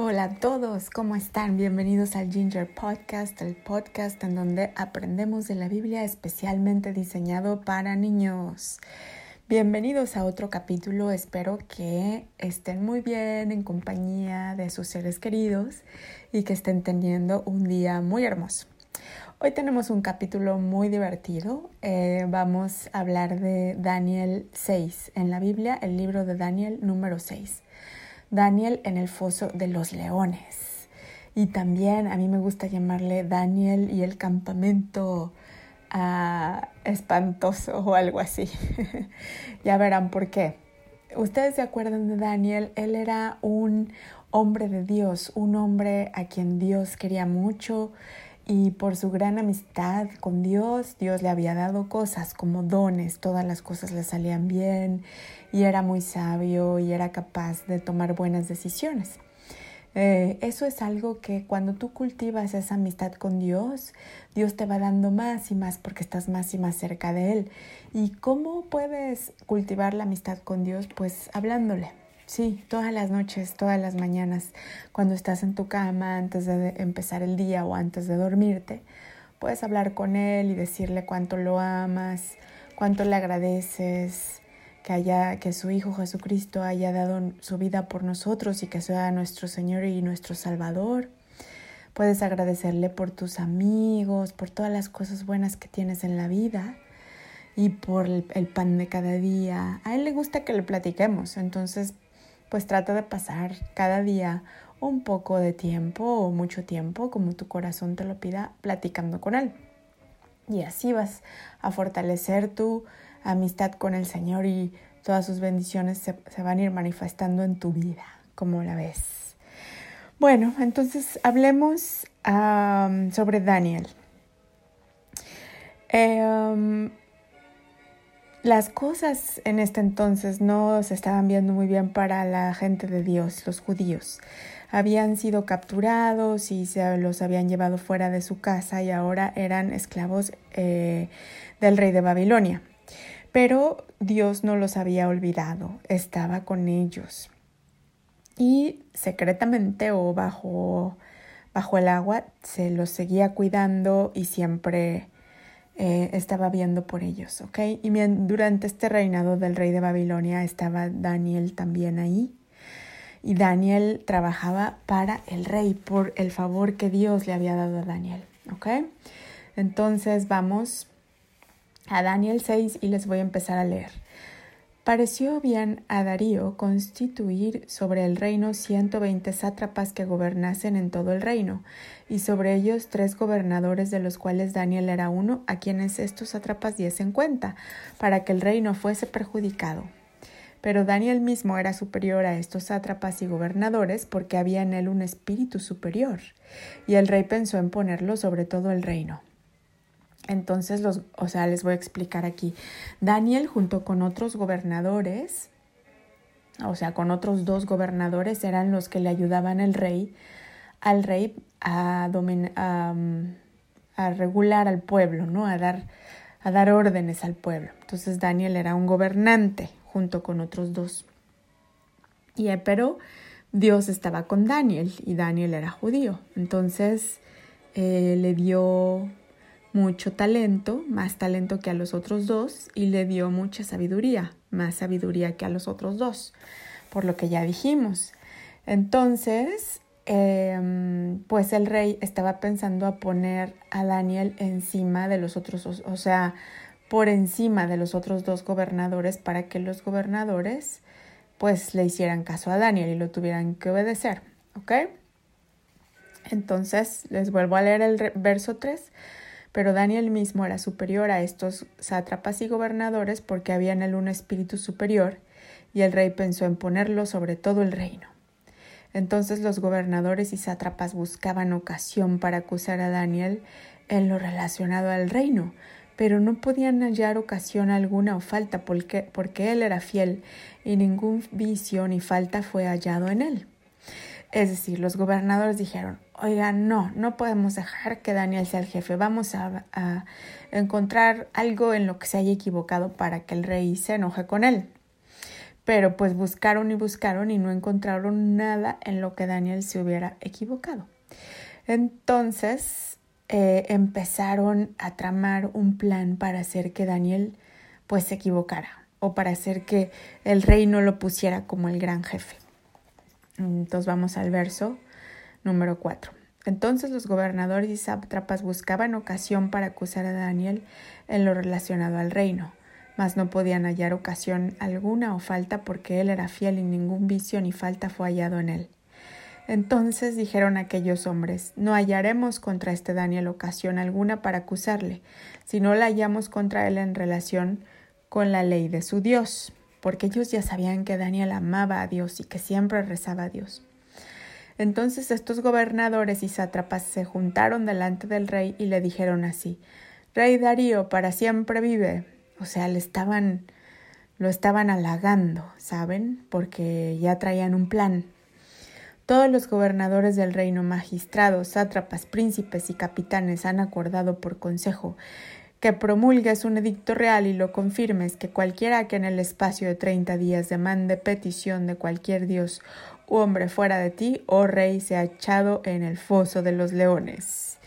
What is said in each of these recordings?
Hola a todos, ¿cómo están? Bienvenidos al Ginger Podcast, el podcast en donde aprendemos de la Biblia especialmente diseñado para niños. Bienvenidos a otro capítulo, espero que estén muy bien en compañía de sus seres queridos y que estén teniendo un día muy hermoso. Hoy tenemos un capítulo muy divertido. Eh, vamos a hablar de Daniel 6 en la Biblia, el libro de Daniel número 6. Daniel en el foso de los leones. Y también a mí me gusta llamarle Daniel y el campamento ah, espantoso o algo así. ya verán por qué. Ustedes se acuerdan de Daniel, él era un hombre de Dios, un hombre a quien Dios quería mucho y por su gran amistad con Dios, Dios le había dado cosas como dones, todas las cosas le salían bien y era muy sabio y era capaz de tomar buenas decisiones. Eh, eso es algo que cuando tú cultivas esa amistad con Dios, Dios te va dando más y más porque estás más y más cerca de Él. ¿Y cómo puedes cultivar la amistad con Dios? Pues hablándole, Sí, todas las noches, todas las mañanas, cuando estás en tu cama antes de empezar el día o antes de dormirte, puedes hablar con él y decirle cuánto lo amas, cuánto le agradeces, que haya que su hijo Jesucristo haya dado su vida por nosotros y que sea nuestro Señor y nuestro Salvador. Puedes agradecerle por tus amigos, por todas las cosas buenas que tienes en la vida y por el, pan de cada día. A él le gusta que le platiquemos, entonces pues trata de pasar cada día un poco de tiempo o mucho tiempo, como tu corazón te lo pida, platicando con Él. Y así vas a fortalecer tu amistad con el Señor y todas sus bendiciones se, van a ir manifestando en tu vida, como la ves. Bueno, entonces hablemos sobre Daniel. Eh, las cosas en este entonces no se estaban viendo muy bien para la gente de Dios, los judíos. Habían sido capturados y se los habían llevado fuera de su casa y ahora eran esclavos eh, del rey de Babilonia. Pero Dios no los había olvidado, estaba con ellos. Y secretamente o bajo, bajo el agua se los seguía cuidando y siempre eh, estaba viendo por ellos, ¿ok? Y durante este reinado del rey de Babilonia estaba Daniel también ahí. Y Daniel trabajaba para el rey por el favor que Dios le había dado a Daniel, ¿ok? Entonces vamos a Daniel 6 y les voy a empezar a leer. Pareció bien a Darío constituir sobre el reino ciento veinte sátrapas que gobernasen en todo el reino, y sobre ellos tres gobernadores de los cuales Daniel era uno, a quienes estos sátrapas diesen cuenta, para que el reino fuese perjudicado. Pero Daniel mismo era superior a estos sátrapas y gobernadores porque había en él un espíritu superior, y el rey pensó en ponerlo sobre todo el reino. Entonces, los, o sea, les voy a explicar aquí. Daniel junto con otros gobernadores, o sea, con otros dos gobernadores, eran los que le ayudaban al rey, al rey a, a, regular al pueblo, ¿no? A dar, a dar órdenes al pueblo. Entonces Daniel era un gobernante junto con otros dos. Y, pero Dios estaba con Daniel y Daniel era judío. Entonces eh, le dio mucho talento, más talento que a los otros dos, y le dio mucha sabiduría, más sabiduría que a los otros dos, por lo que ya dijimos. Entonces, em, pues el rey estaba pensando a poner a Daniel encima de los otros, o sea, por encima de los otros dos gobernadores para que los gobernadores pues le hicieran caso a Daniel y lo tuvieran que obedecer, ¿ok? Entonces, les vuelvo a leer el verso 3 pero Daniel mismo era superior a estos sátrapas y gobernadores porque había en él un espíritu superior, y el rey pensó en ponerlo sobre todo el reino. Entonces los gobernadores y sátrapas buscaban ocasión para acusar a Daniel en lo relacionado al reino, pero no podían hallar ocasión alguna o falta porque, porque él era fiel y ningún vicio ni falta fue hallado en él. Es decir, los gobernadores dijeron, oigan, no, no podemos dejar que Daniel sea el jefe, vamos a, encontrar algo en lo que se haya equivocado para que el rey se enoje con él. Pero pues buscaron y buscaron y no encontraron nada en lo que Daniel se hubiera equivocado. Entonces eh, empezaron a tramar un plan para hacer que Daniel pues se equivocara o para hacer que el rey no lo pusiera como el gran jefe. Entonces vamos al verso número 4. Entonces los gobernadores y sátrapas buscaban ocasión para acusar a Daniel en lo relacionado al reino, mas no podían hallar ocasión alguna o falta porque él era fiel y ningún vicio ni falta fue hallado en él. Entonces dijeron aquellos hombres, no hallaremos contra este Daniel ocasión alguna para acusarle, si no la hallamos contra él en relación con la ley de su Dios, porque ellos ya sabían que Daniel amaba a Dios y que siempre rezaba a Dios. Entonces estos gobernadores y sátrapas se juntaron delante del rey y le dijeron así Rey Darío, para siempre vive. O sea, le estaban lo estaban halagando, ¿saben? Porque ya traían un plan. Todos los gobernadores del reino, magistrados, sátrapas, príncipes y capitanes han acordado por consejo que promulgues un edicto real y lo confirmes que cualquiera que en el espacio de treinta días demande petición de cualquier dios hombre fuera de ti, oh rey, sea echado en el foso de los leones.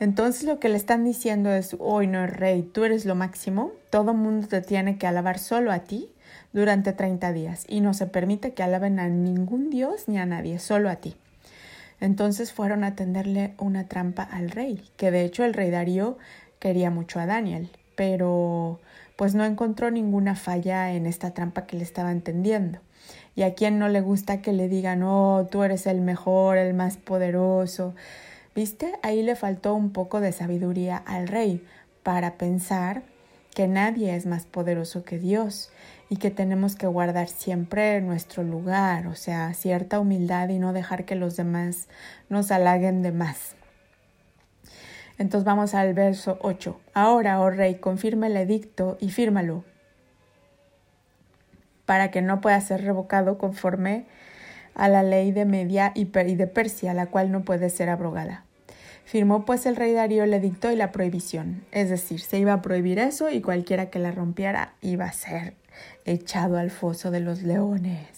Entonces lo que le están diciendo es, hoy no, rey, tú eres lo máximo, todo mundo te tiene que alabar solo a ti durante treinta días y no se permite que alaben a ningún dios ni a nadie, solo a ti. Entonces fueron a tenderle una trampa al rey, que de hecho el rey Darío quería mucho a Daniel, pero pues no encontró ninguna falla en esta trampa que le estaba entendiendo. Y a quien no le gusta que le digan, oh, tú eres el mejor, el más poderoso. ¿Viste? Ahí le faltó un poco de sabiduría al rey para pensar que nadie es más poderoso que Dios y que tenemos que guardar siempre nuestro lugar, o sea, cierta humildad y no dejar que los demás nos halaguen de más. Entonces vamos al verso 8. Ahora, oh rey, confirma el edicto y fírmalo, para que no pueda ser revocado conforme a la ley de Media y de Persia, la cual no puede ser abrogada. Firmó pues el rey Darío el edicto y la prohibición, es decir, se iba a prohibir eso y cualquiera que la rompiera iba a ser echado al foso de los leones.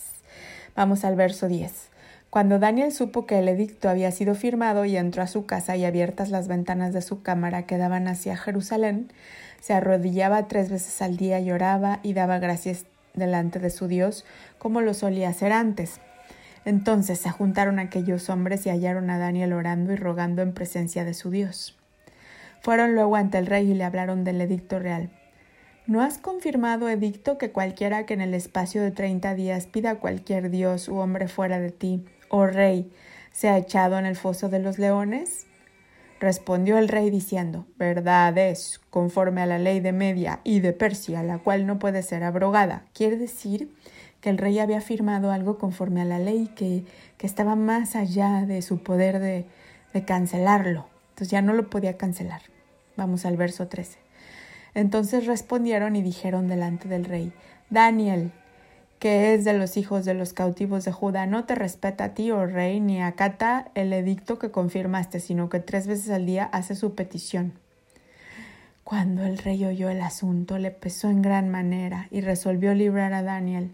Vamos al verso 10. Cuando Daniel supo que el edicto había sido firmado y entró a su casa y abiertas las ventanas de su cámara que daban hacia Jerusalén, se arrodillaba tres veces al día, lloraba y daba gracias delante de su Dios, como lo solía hacer antes. Entonces se juntaron aquellos hombres y hallaron a Daniel orando y rogando en presencia de su Dios. Fueron luego ante el rey y le hablaron del edicto real. ¿No has confirmado, edicto, que cualquiera que en el espacio de treinta días pida a cualquier dios u hombre fuera de ti oh rey, se ha echado en el foso de los leones? Respondió el rey diciendo, Verdad es, conforme a la ley de Media y de Persia, la cual no puede ser abrogada. Quiere decir que el rey había firmado algo conforme a la ley que, que estaba más allá de su poder de, de cancelarlo. Entonces ya no lo podía cancelar. Vamos al verso 13. Entonces respondieron y dijeron delante del rey, Daniel, que es de los hijos de los cautivos de Judá, no te respeta a ti, oh rey, ni acata el edicto que confirmaste, sino que tres veces al día hace su petición. Cuando el rey oyó el asunto, le pesó en gran manera y resolvió librar a Daniel,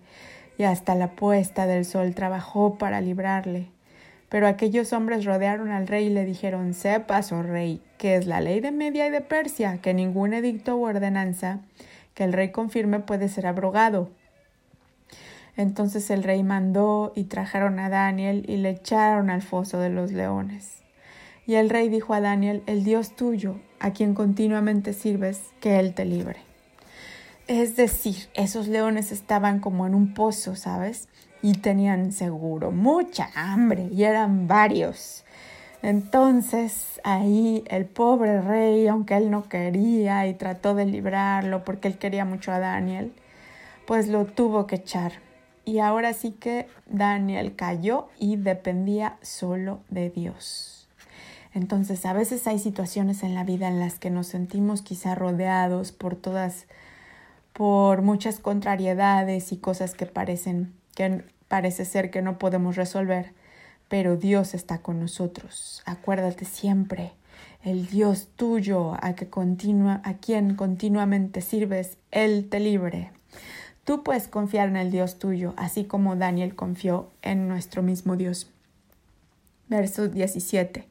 y hasta la puesta del sol trabajó para librarle. Pero aquellos hombres rodearon al rey y le dijeron, sepas, oh rey, que es la ley de Media y de Persia, que ningún edicto u ordenanza que el rey confirme puede ser abrogado entonces el rey mandó y trajeron a Daniel y le echaron al foso de los leones. Y el rey dijo a Daniel, el Dios tuyo, a quien continuamente sirves, que él te libre. Es decir, esos leones estaban como en un pozo, ¿sabes? Y tenían seguro mucha hambre y eran varios. Entonces ahí el pobre rey, aunque él no quería y trató de librarlo porque él quería mucho a Daniel, pues lo tuvo que echar y ahora sí que Daniel cayó y dependía solo de Dios. Entonces, a veces hay situaciones en la vida en las que nos sentimos quizá rodeados por todas, por muchas contrariedades y cosas que parecen, que parece ser que no podemos resolver, pero Dios está con nosotros. Acuérdate siempre, el Dios tuyo a, que continua, a quien continuamente sirves, Él te libre. Tú puedes confiar en el Dios tuyo, así como Daniel confió en nuestro mismo Dios. Verso 17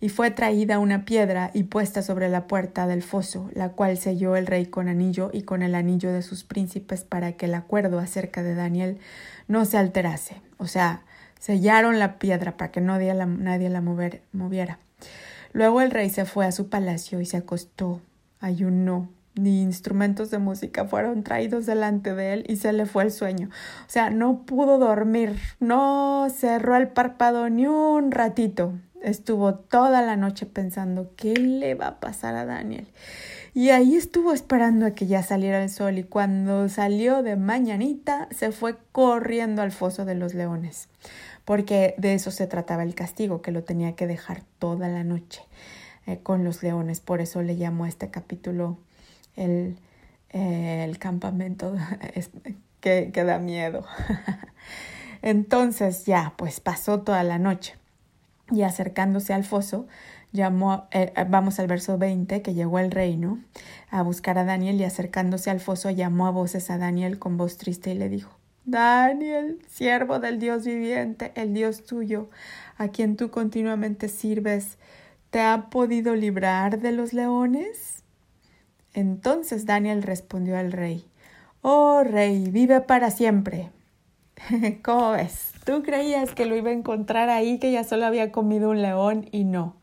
y fue traída una piedra y puesta sobre la puerta del foso, la cual selló el rey con anillo y con el anillo de sus príncipes para que el acuerdo acerca de Daniel no se alterase. O sea, sellaron la piedra para que la, nadie la moviera. Luego el rey se fue a su palacio y se acostó, ayunó, ni instrumentos de música fueron traídos delante de él y se le fue el sueño. O sea, no pudo dormir, no cerró el párpado ni un ratito. Estuvo toda la noche pensando qué le va a pasar a Daniel. Y ahí estuvo esperando a que ya saliera el sol y cuando salió de mañanita se fue corriendo al foso de los leones, porque de eso se trataba el castigo, que lo tenía que dejar toda la noche eh, con los leones. Por eso le llamó a este capítulo el, eh, el campamento que, que da miedo. Entonces ya, pues pasó toda la noche y acercándose al foso, llamó, eh, vamos al verso 20, que llegó el reino a buscar a Daniel y acercándose al foso llamó a voces a Daniel con voz triste y le dijo, Daniel, siervo del Dios viviente, el Dios tuyo, a quien tú continuamente sirves, ¿te ha podido librar de los leones? Entonces Daniel respondió al rey, Oh rey, vive para siempre. ¿Cómo ves? Tú creías que lo iba a encontrar ahí, que ya solo había comido un león y no.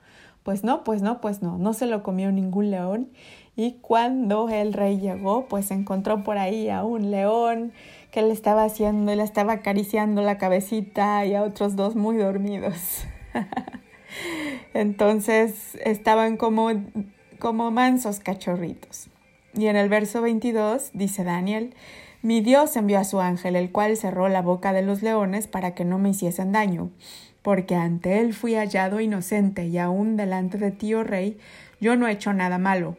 Pues no, pues no, pues no, no se lo comió ningún león. Y cuando el rey llegó, pues encontró por ahí a un león que le estaba haciendo, le estaba acariciando la cabecita y a otros dos muy dormidos. Entonces estaban como, como mansos cachorritos. Y en el verso 22 dice Daniel, mi Dios envió a su ángel, el cual cerró la boca de los leones para que no me hiciesen daño, porque ante él fui hallado inocente y aún delante de ti, oh rey, yo no he hecho nada malo.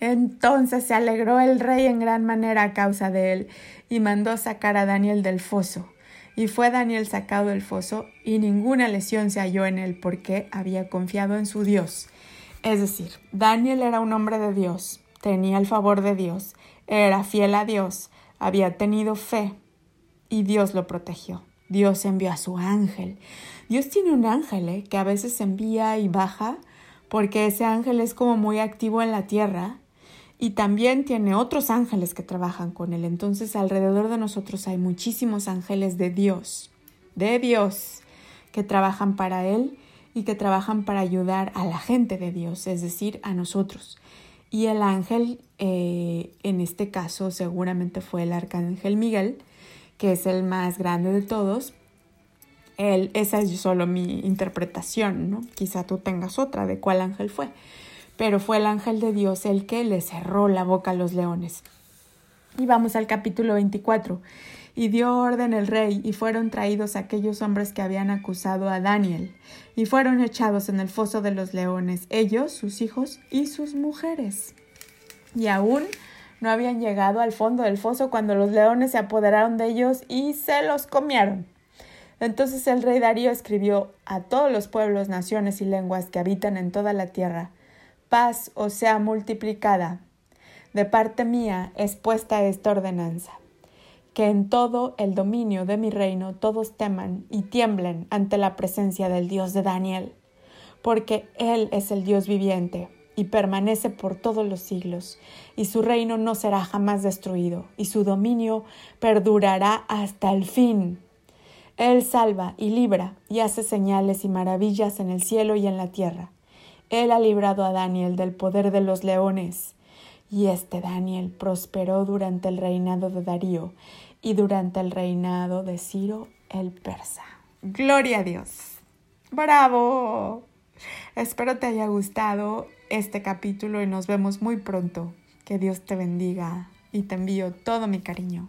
Entonces se alegró el rey en gran manera a causa de él, y mandó sacar a Daniel del foso. Y fue Daniel sacado del foso, y ninguna lesión se halló en él, porque había confiado en su Dios. Es decir, Daniel era un hombre de Dios, tenía el favor de Dios, era fiel a Dios, había tenido fe y Dios lo protegió. Dios envió a su ángel. Dios tiene un ángel ¿eh? que a veces envía y baja porque ese ángel es como muy activo en la tierra y también tiene otros ángeles que trabajan con él. Entonces alrededor de nosotros hay muchísimos ángeles de Dios, de Dios, que trabajan para él y que trabajan para ayudar a la gente de Dios, es decir, a nosotros. Y el ángel, eh, en este caso seguramente fue el arcángel Miguel, que es el más grande de todos. Esa es solo mi interpretación, ¿no? Quizá tú tengas otra de cuál ángel fue. Pero fue el ángel de Dios el que le cerró la boca a los leones. Y vamos al capítulo 24 y dio orden el rey, y fueron traídos aquellos hombres que habían acusado a Daniel, y fueron echados en el foso de los leones, ellos, sus hijos y sus mujeres. Y aún no habían llegado al fondo del foso cuando los leones se apoderaron de ellos y se los comieron. Entonces el rey Darío escribió a todos los pueblos, naciones y lenguas que habitan en toda la tierra, paz os sea multiplicada. De parte mía es puesta esta ordenanza que en todo el dominio de mi reino todos teman y tiemblen ante la presencia del Dios de Daniel, porque Él es el Dios viviente y permanece por todos los siglos, y su reino no será jamás destruido, y su dominio perdurará hasta el fin. Él salva y libra y hace señales y maravillas en el cielo y en la tierra. Él ha librado a Daniel del poder de los leones. Y este Daniel prosperó durante el reinado de Darío y durante el reinado de Ciro el persa. Gloria a Dios. ¡Bravo! Espero te haya gustado este capítulo y nos vemos muy pronto. Que Dios te bendiga y te envío todo mi cariño.